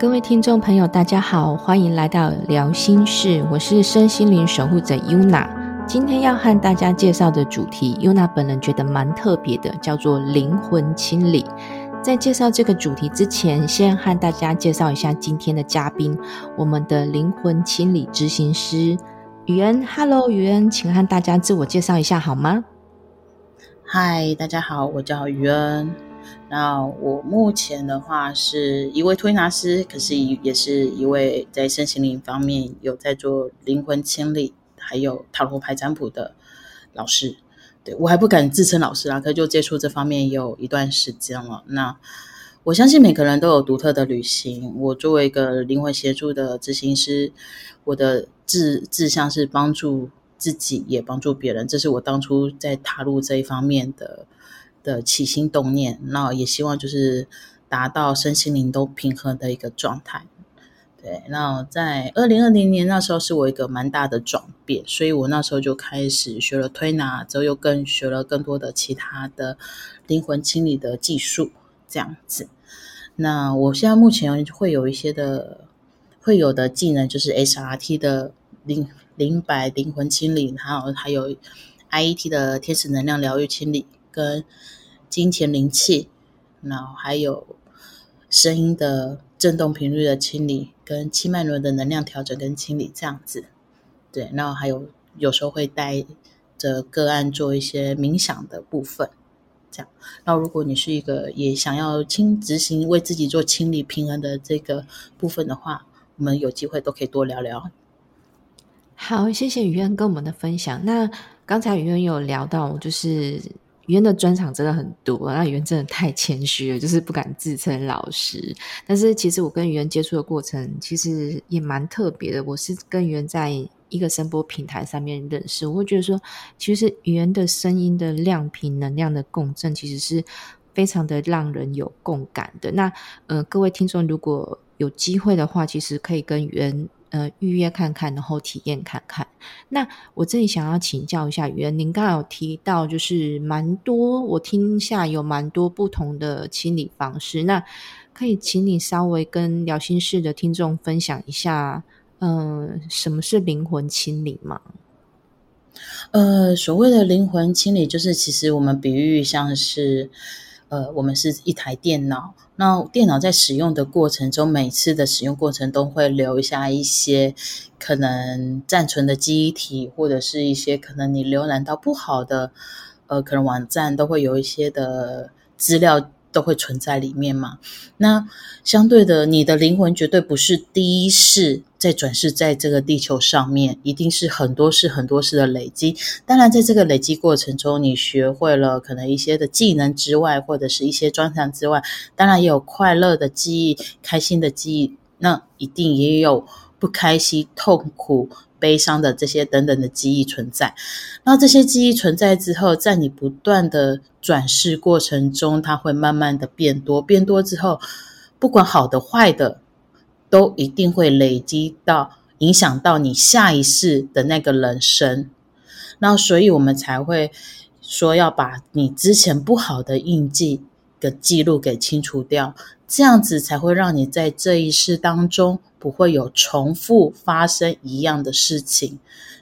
各位听众朋友，大家好，欢迎来到聊心事，我是身心灵守护者 Yuna。今天要和大家介绍的主题，Yuna 本人觉得蛮特别的，叫做灵魂清理。在介绍这个主题之前，先和大家介绍一下今天的嘉宾，我们的灵魂清理执行师雨恩。Hello，雨恩，请和大家自我介绍一下好吗？嗨，大家好，我叫雨恩。那我目前的话是一位推拿师，可是也是一位在身心灵方面有在做灵魂清理，还有塔罗牌占卜的老师。对我还不敢自称老师啊，可就接触这方面有一段时间了。那我相信每个人都有独特的旅行。我作为一个灵魂协助的执行师，我的志志向是帮助自己，也帮助别人。这是我当初在踏入这一方面的的起心动念。那也希望就是达到身心灵都平衡的一个状态。对，那在二零二零年那时候是我一个蛮大的转变，所以我那时候就开始学了推拿，之后又更学了更多的其他的灵魂清理的技术，这样子。那我现在目前会有一些的会有的技能，就是 SRT 的灵灵摆灵魂清理，还有还有 IET 的天使能量疗愈清理，跟金钱灵气，然后还有声音的振动频率的清理。跟七脉轮的能量调整跟清理这样子，对，然后还有有时候会带着个案做一些冥想的部分，这样。那如果你是一个也想要清执行为自己做清理平衡的这个部分的话，我们有机会都可以多聊聊。好，谢谢雨恩跟我们的分享。那刚才雨恩有聊到，就是。语言的专场真的很多，那语言真的太谦虚了，就是不敢自称老师。但是其实我跟语言接触的过程，其实也蛮特别的。我是跟语言在一个声波平台上面认识，我会觉得说，其实语言的声音的亮频能量的共振，其实是非常的让人有共感的。那呃，各位听众如果有机会的话，其实可以跟语言。呃，预约看看，然后体验看看。那我这里想要请教一下，袁，您刚刚有提到，就是蛮多，我听下有蛮多不同的清理方式。那可以请你稍微跟聊心室的听众分享一下，嗯，什么是灵魂清理吗？呃，所谓的灵魂清理，就是其实我们比喻像是。呃，我们是一台电脑，那电脑在使用的过程中，每次的使用过程都会留下一些可能暂存的记忆体，或者是一些可能你浏览到不好的，呃，可能网站都会有一些的资料。都会存在里面嘛？那相对的，你的灵魂绝对不是第一世在转世在这个地球上面，一定是很多世很多世的累积。当然，在这个累积过程中，你学会了可能一些的技能之外，或者是一些专长之外，当然也有快乐的记忆、开心的记忆，那一定也有不开心、痛苦。悲伤的这些等等的记忆存在，那这些记忆存在之后，在你不断的转世过程中，它会慢慢的变多，变多之后，不管好的坏的，都一定会累积到影响到你下一世的那个人生。那所以我们才会说要把你之前不好的印记的记录给清除掉，这样子才会让你在这一世当中。不会有重复发生一样的事情，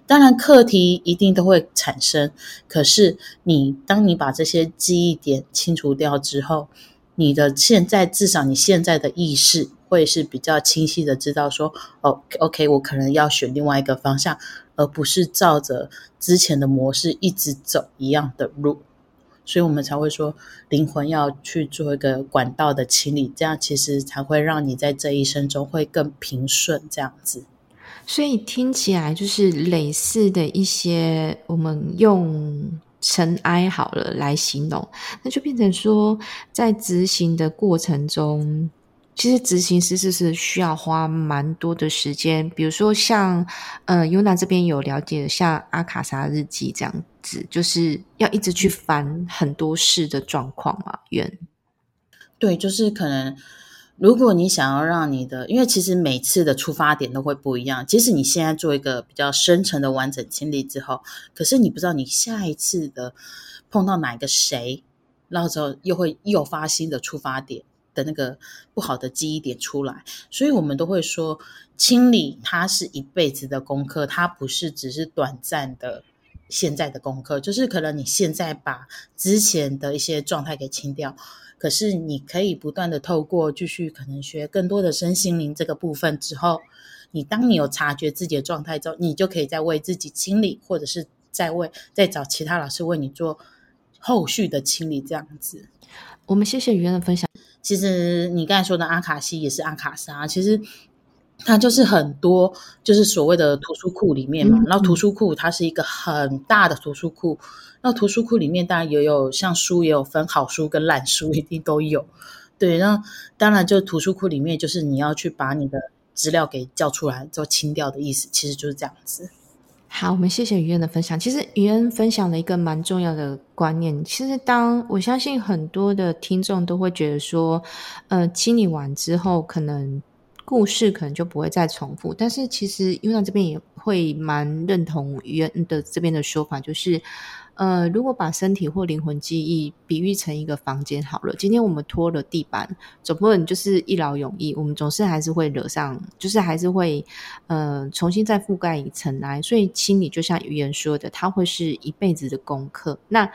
当然课题一定都会产生。可是你当你把这些记忆点清除掉之后，你的现在至少你现在的意识会是比较清晰的，知道说哦，OK，我可能要选另外一个方向，而不是照着之前的模式一直走一样的路。所以我们才会说，灵魂要去做一个管道的清理，这样其实才会让你在这一生中会更平顺。这样子，所以听起来就是类似的一些，我们用尘埃好了来形容，那就变成说，在执行的过程中。其实执行师是是需要花蛮多的时间，比如说像呃尤娜这边有了解，像阿卡莎日记这样子，就是要一直去翻很多事的状况嘛。原对，就是可能如果你想要让你的，因为其实每次的出发点都会不一样。即使你现在做一个比较深层的完整清理之后，可是你不知道你下一次的碰到哪个谁，然后之后又会诱发新的出发点。的那个不好的记忆点出来。所以我们都会说，清理它是一辈子的功课，它不是只是短暂的现在的功课。就是可能你现在把之前的一些状态给清掉，可是你可以不断的透过继续可能学更多的身心灵这个部分之后，你当你有察觉自己的状态之后，你就可以再为自己清理，或者是再为再找其他老师为你做后续的清理，这样子。我们谢谢于渊的分享。其实你刚才说的阿卡西也是阿卡莎，其实它就是很多就是所谓的图书库里面嘛。嗯然后图书库它是一个很大的图书库，那图书库里面当然也有像书也有分好书跟烂书，一定都有。对，那当然就图书库里面就是你要去把你的资料给叫出来之后清掉的意思，其实就是这样子。好，我们谢谢于恩的分享。其实于恩分享了一个蛮重要的观念。其实当我相信很多的听众都会觉得说，呃，清理完之后，可能故事可能就不会再重复。但是其实因为这边也会蛮认同于渊的这边的说法，就是。呃，如果把身体或灵魂记忆比喻成一个房间好了，今天我们拖了地板，总不能就是一劳永逸，我们总是还是会惹上，就是还是会呃重新再覆盖一层来。所以清理就像语言说的，它会是一辈子的功课。那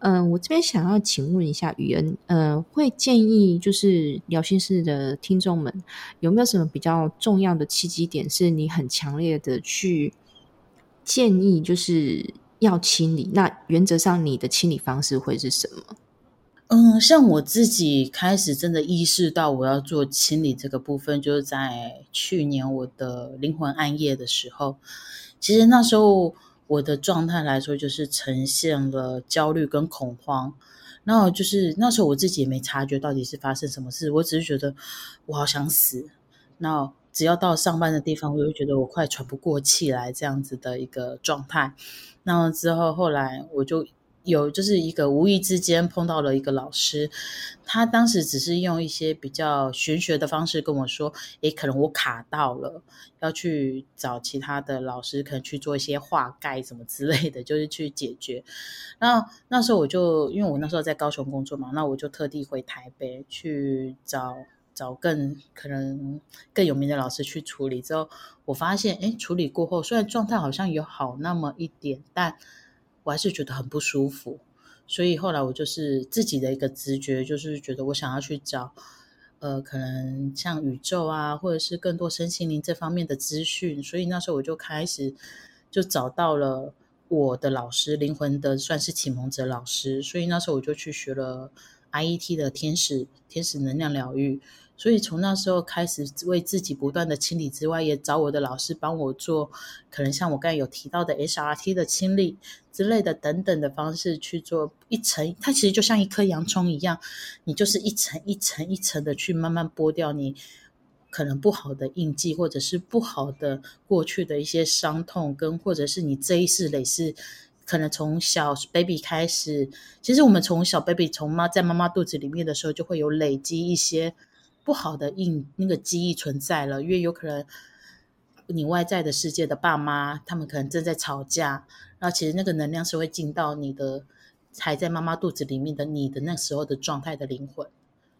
嗯、我这边想要请问一下语言，呃，会建议就是聊心事的听众们有没有什么比较重要的契机点，是你很强烈的去建议，就是要清理？那原则上你的清理方式会是什么？嗯，像我自己开始真的意识到我要做清理这个部分，就是在去年我的灵魂暗夜的时候。其实那时候我的状态来说，就是呈现了焦虑跟恐慌。然后就是那时候我自己也没察觉到底是发生什么事，我只是觉得我好想死。那只要到上班的地方，我就觉得我快喘不过气来，这样子的一个状态。那之后后来我就有就是一个无意之间碰到了一个老师，他当时只是用一些比较玄学的方式跟我说，诶，可能我卡到了，要去找其他的老师，可能去做一些化盖什么之类的，就是去解决。那那时候我就因为我那时候在高雄工作嘛，那我就特地回台北去找。找更可能更有名的老师去处理之后，我发现，哎，处理过后，虽然状态好像有好那么一点，但我还是觉得很不舒服。所以后来我就是自己的一个直觉，就是觉得我想要去找，呃，可能像宇宙啊，或者是更多身心灵这方面的资讯。所以那时候我就开始就找到了我的老师，灵魂的算是启蒙者老师。所以那时候我就去学了 IET 的天使天使能量疗愈。所以从那时候开始，为自己不断的清理之外，也找我的老师帮我做，可能像我刚才有提到的 SRT 的清理之类的等等的方式去做一层。它其实就像一颗洋葱一样，你就是一层一层一层的去慢慢剥掉你可能不好的印记，或者是不好的过去的一些伤痛，跟或者是你这一世累世。可能从小 baby 开始，其实我们从小 baby 从妈在妈妈肚子里面的时候，就会有累积一些。不好的印那个记忆存在了，因为有可能你外在的世界的爸妈，他们可能正在吵架，然后其实那个能量是会进到你的还在妈妈肚子里面的你的那时候的状态的灵魂，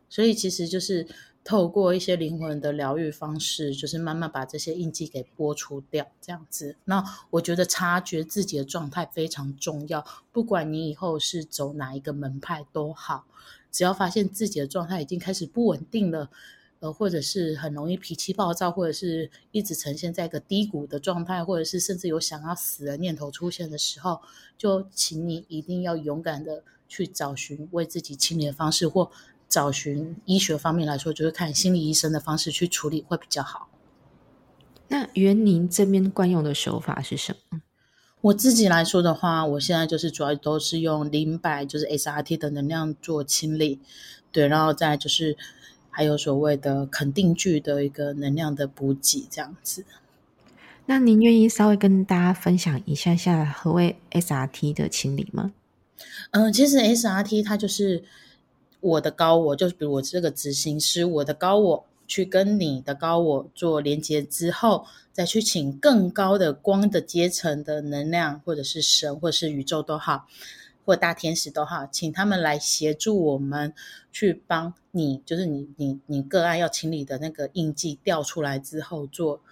所以其实就是透过一些灵魂的疗愈方式，就是慢慢把这些印记给剥除掉，这样子。那我觉得察觉自己的状态非常重要，不管你以后是走哪一个门派都好。只要发现自己的状态已经开始不稳定了，呃，或者是很容易脾气暴躁，或者是一直呈现在一个低谷的状态，或者是甚至有想要死的念头出现的时候，就请你一定要勇敢的去找寻为自己清理的方式，或找寻医学方面来说，就是看心理医生的方式去处理会比较好。那袁宁这边惯用的手法是什么？我自己来说的话，我现在就是主要都是用零百，就是 SRT 的能量做清理，对，然后再就是还有所谓的肯定句的一个能量的补给，这样子。那您愿意稍微跟大家分享一下下何谓 SRT 的清理吗？嗯，其实 SRT 它就是我的高我，就是比如我这个执行师，我的高我。去跟你的高我做连接之后，再去请更高的光的阶层的能量，或者是神，或者是宇宙都好，或大天使都好，请他们来协助我们去帮你，就是你你你个案要清理的那个印记调出来之后做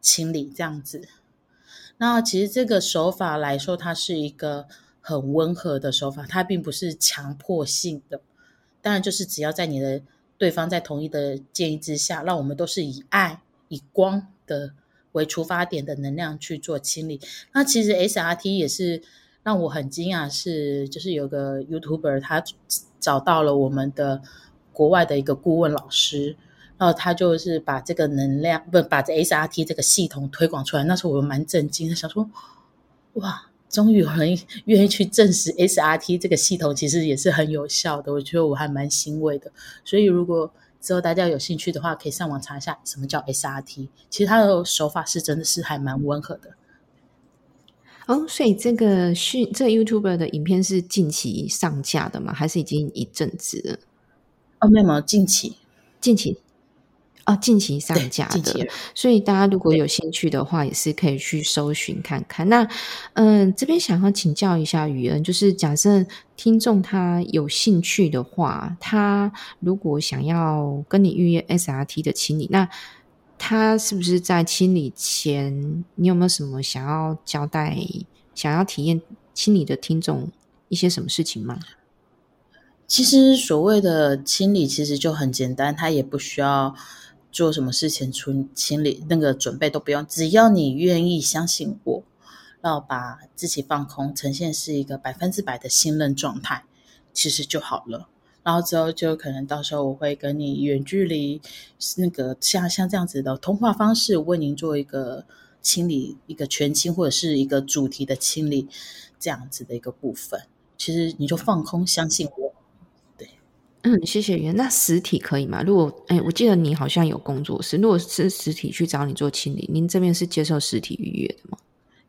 清理，这样子。那其实这个手法来说，它是一个很温和的手法，它并不是强迫性的。当然，就是只要在你的对方在同意的建议之下，让我们都是以爱、以光的为出发点的能量去做清理。那其实 SRT 也是让我很惊讶，是就是有个 YouTuber 他找到了我们的国外的一个顾问老师。然后他就是把这个能量不把这 SRT 这个系统推广出来，那时候我蛮震惊的，想说哇，终于有人愿意去证实 SRT 这个系统其实也是很有效的，我觉得我还蛮欣慰的。所以如果之后大家有兴趣的话，可以上网查一下什么叫 SRT，其实它的手法是真的是还蛮温和的。哦，所以这个训这 YouTuber 的影片是近期上架的吗？还是已经一阵子了？哦，没有，近期，近期。啊，近期上架的，所以大家如果有兴趣的话，也是可以去搜寻看看。那，嗯，这边想要请教一下雨恩，就是假设听众他有兴趣的话，他如果想要跟你预约 SRT 的清理，那他是不是在清理前，你有没有什么想要交代、想要体验清理的听众一些什么事情吗？其实所谓的清理，其实就很简单，他也不需要。做什么事情，除清理那个准备都不用，只要你愿意相信我，然后把自己放空，呈现是一个百分之百的信任状态，其实就好了。然后之后就可能到时候我会跟你远距离，那个像像这样子的通话方式，为您做一个清理，一个全清或者是一个主题的清理，这样子的一个部分，其实你就放空，相信我。嗯，谢谢袁。那实体可以吗？如果哎，我记得你好像有工作室，如果是实体去找你做清理，您这边是接受实体预约的吗？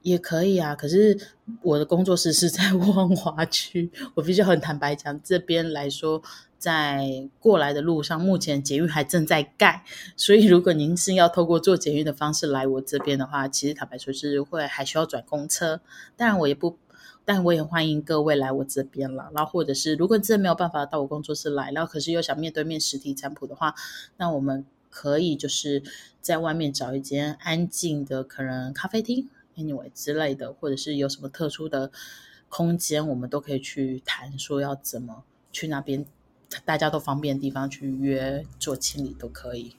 也可以啊，可是我的工作室是在 万华区，我必须很坦白讲，这边来说，在过来的路上，目前捷运还正在盖，所以如果您是要透过做捷运的方式来我这边的话，其实坦白说是会还需要转公车，当然我也不。但我也欢迎各位来我这边了，然后或者是如果真的没有办法到我工作室来，然后可是又想面对面实体占卜的话，那我们可以就是在外面找一间安静的可能咖啡厅，anyway 之类的，或者是有什么特殊的空间，我们都可以去谈，说要怎么去那边大家都方便的地方去约做清理都可以。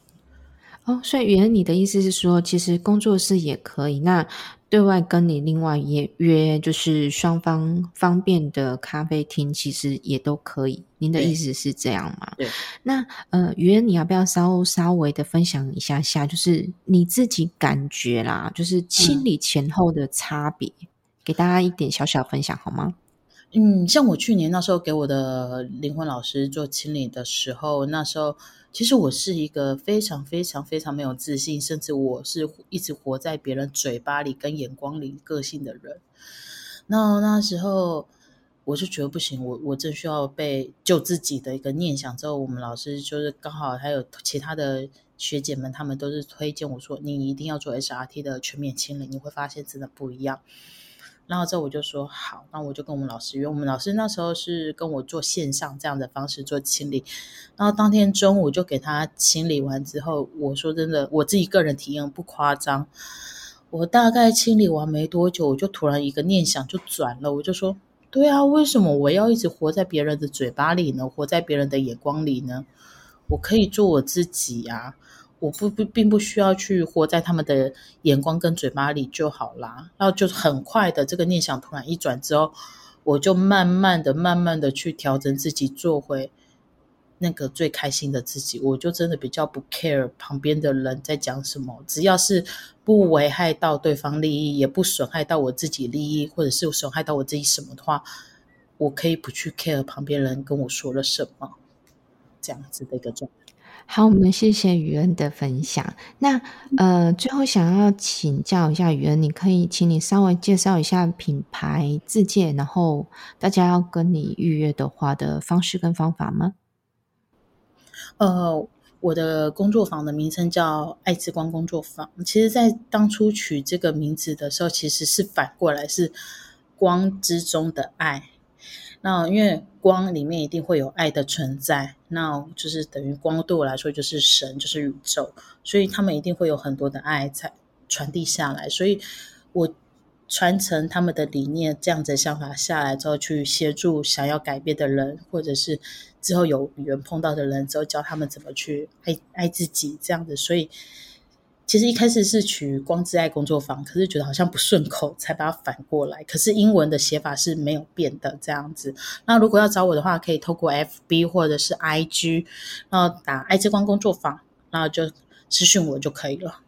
哦，所以原来你的意思是说，其实工作室也可以，那对外跟你另外也约，就是双方方便的咖啡厅，其实也都可以。您的意思是这样吗？对。那呃，原你要不要稍稍微的分享一下下，就是你自己感觉啦，就是清理前后的差别，给大家一点小小分享好吗？嗯，像我去年那时候给我的灵魂老师做清理的时候，那时候。其实我是一个非常非常非常没有自信，甚至我是一直活在别人嘴巴里跟眼光里个性的人。那那时候我就觉得不行，我我正需要被救自己的一个念想。之后我们老师就是刚好还有其他的学姐们，他们都是推荐我说，你一定要做 HRT 的全面清理，你会发现真的不一样。然后之后我就说好，那我就跟我们老师约。我们老师那时候是跟我做线上这样的方式做清理。然后当天中午就给他清理完之后，我说真的，我自己个人体验不夸张。我大概清理完没多久，我就突然一个念想就转了，我就说：对啊，为什么我要一直活在别人的嘴巴里呢？活在别人的眼光里呢？我可以做我自己呀。我不不并不需要去活在他们的眼光跟嘴巴里就好啦。然后就很快的这个念想突然一转之后，我就慢慢的、慢慢的去调整自己，做回那个最开心的自己。我就真的比较不 care 旁边的人在讲什么，只要是不危害到对方利益，也不损害到我自己利益，或者是损害到我自己什么的话，我可以不去 care 旁边人跟我说了什么，这样子的一个状态。好，我们谢谢雨恩的分享。那呃，最后想要请教一下雨恩，你可以请你稍微介绍一下品牌自介，然后大家要跟你预约的话的方式跟方法吗？呃，我的工作坊的名称叫爱之光工作坊。其实，在当初取这个名字的时候，其实是反过来是光之中的爱。那因为光里面一定会有爱的存在，那就是等于光对我来说就是神，就是宇宙，所以他们一定会有很多的爱在传递下来，所以我传承他们的理念，这样子想法下来之后，去协助想要改变的人，或者是之后有缘碰到的人之后，教他们怎么去爱爱自己，这样子，所以。其实一开始是取光之爱工作坊，可是觉得好像不顺口，才把它反过来。可是英文的写法是没有变的这样子。那如果要找我的话，可以透过 FB 或者是 IG，然后打爱之光工作坊，然后就私讯我就可以了。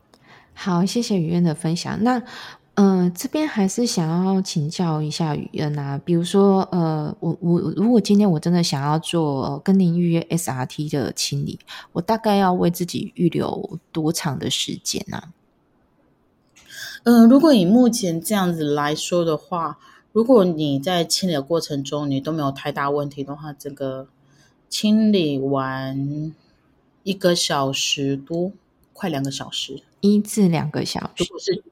好，谢谢雨燕的分享。那。嗯，这边还是想要请教一下雨恩啊，比如说，呃，我我如果今天我真的想要做跟您预约 SRT 的清理，我大概要为自己预留多长的时间呢？嗯，如果以目前这样子来说的话，如果你在清理的过程中你都没有太大问题的话，这个清理完一个小时多，快两个小时，一至两个小时，如果是。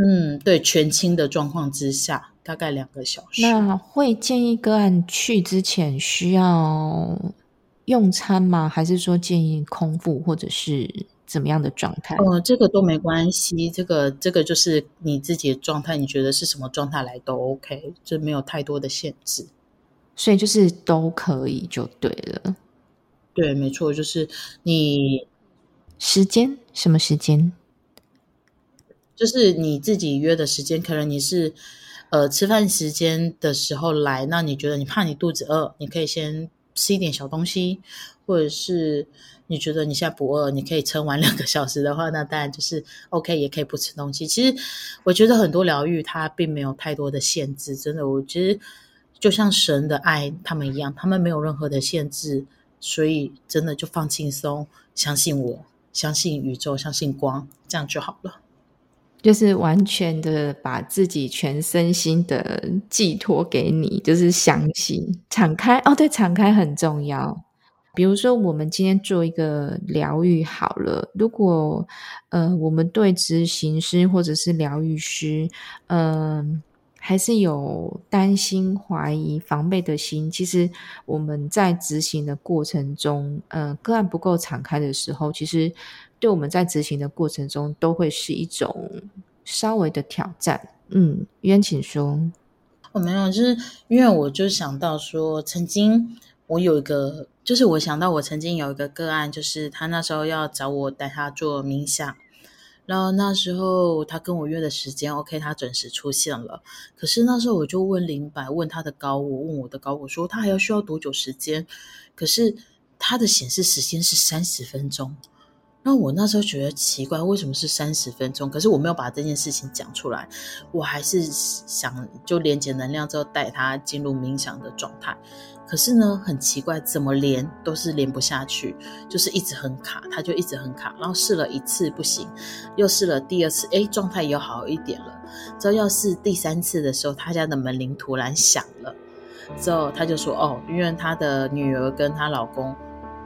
嗯，对，全清的状况之下，大概两个小时。那会建议个案去之前需要用餐吗？还是说建议空腹，或者是怎么样的状态？哦，这个都没关系，这个这个就是你自己的状态，你觉得是什么状态来都 OK，就没有太多的限制，所以就是都可以就对了。对，没错，就是你时间什么时间？就是你自己约的时间，可能你是呃吃饭时间的时候来，那你觉得你怕你肚子饿，你可以先吃一点小东西，或者是你觉得你现在不饿，你可以撑完两个小时的话，那当然就是 OK，也可以不吃东西。其实我觉得很多疗愈它并没有太多的限制，真的，我觉得就像神的爱他们一样，他们没有任何的限制，所以真的就放轻松，相信我，相信宇宙，相信光，这样就好了。就是完全的把自己全身心的寄托给你，就是相信、敞开。哦，对，敞开很重要。比如说，我们今天做一个疗愈好了，如果呃，我们对执行师或者是疗愈师，嗯，还是有担心、怀疑、防备的心，其实我们在执行的过程中，呃，个案不够敞开的时候，其实。对我们在执行的过程中，都会是一种稍微的挑战。嗯，冤，请说。我没有，就是因为我就想到说，曾经我有一个，就是我想到我曾经有一个个案，就是他那时候要找我带他做冥想，然后那时候他跟我约的时间，OK，他准时出现了。可是那时候我就问林白，问他的高我，问我的高我说他还要需要多久时间？可是他的显示时间是三十分钟。那我那时候觉得奇怪，为什么是三十分钟？可是我没有把这件事情讲出来，我还是想就连接能量之后带他进入冥想的状态。可是呢，很奇怪，怎么连都是连不下去，就是一直很卡，他就一直很卡。然后试了一次不行，又试了第二次，哎，状态又好一点了。之后要试第三次的时候，他家的门铃突然响了，之后他就说：“哦，因为他的女儿跟她老公。”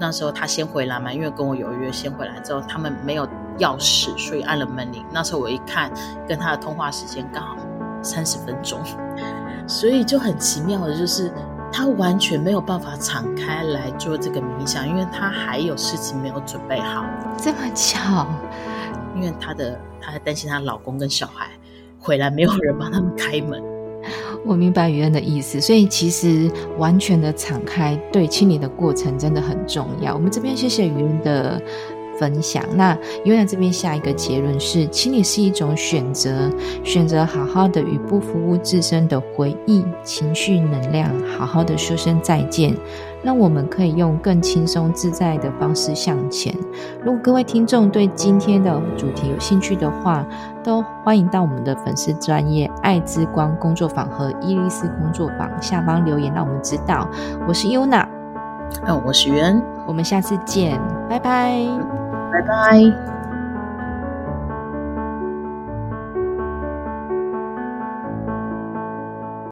那时候他先回来嘛，因为跟我有约，先回来之后他们没有钥匙，所以按了门铃。那时候我一看，跟他的通话时间刚好三十分钟，所以就很奇妙的，就是他完全没有办法敞开来做这个冥想，因为他还有事情没有准备好。这么巧，因为他的他还担心她老公跟小孩回来没有人帮他们开门。我明白雨恩的意思，所以其实完全的敞开对清理的过程真的很重要。我们这边谢谢雨恩的分享。那雨恩这边下一个结论是：清理是一种选择，选择好好的与不服务自身的回忆、情绪、能量，好好的说声再见。让我们可以用更轻松自在的方式向前。如果各位听众对今天的主题有兴趣的话，都欢迎到我们的粉丝专业爱之光工作坊和伊丽丝工作坊下方留言，让我们知道。我是优娜，哦，我是袁，我们下次见，拜拜，拜拜。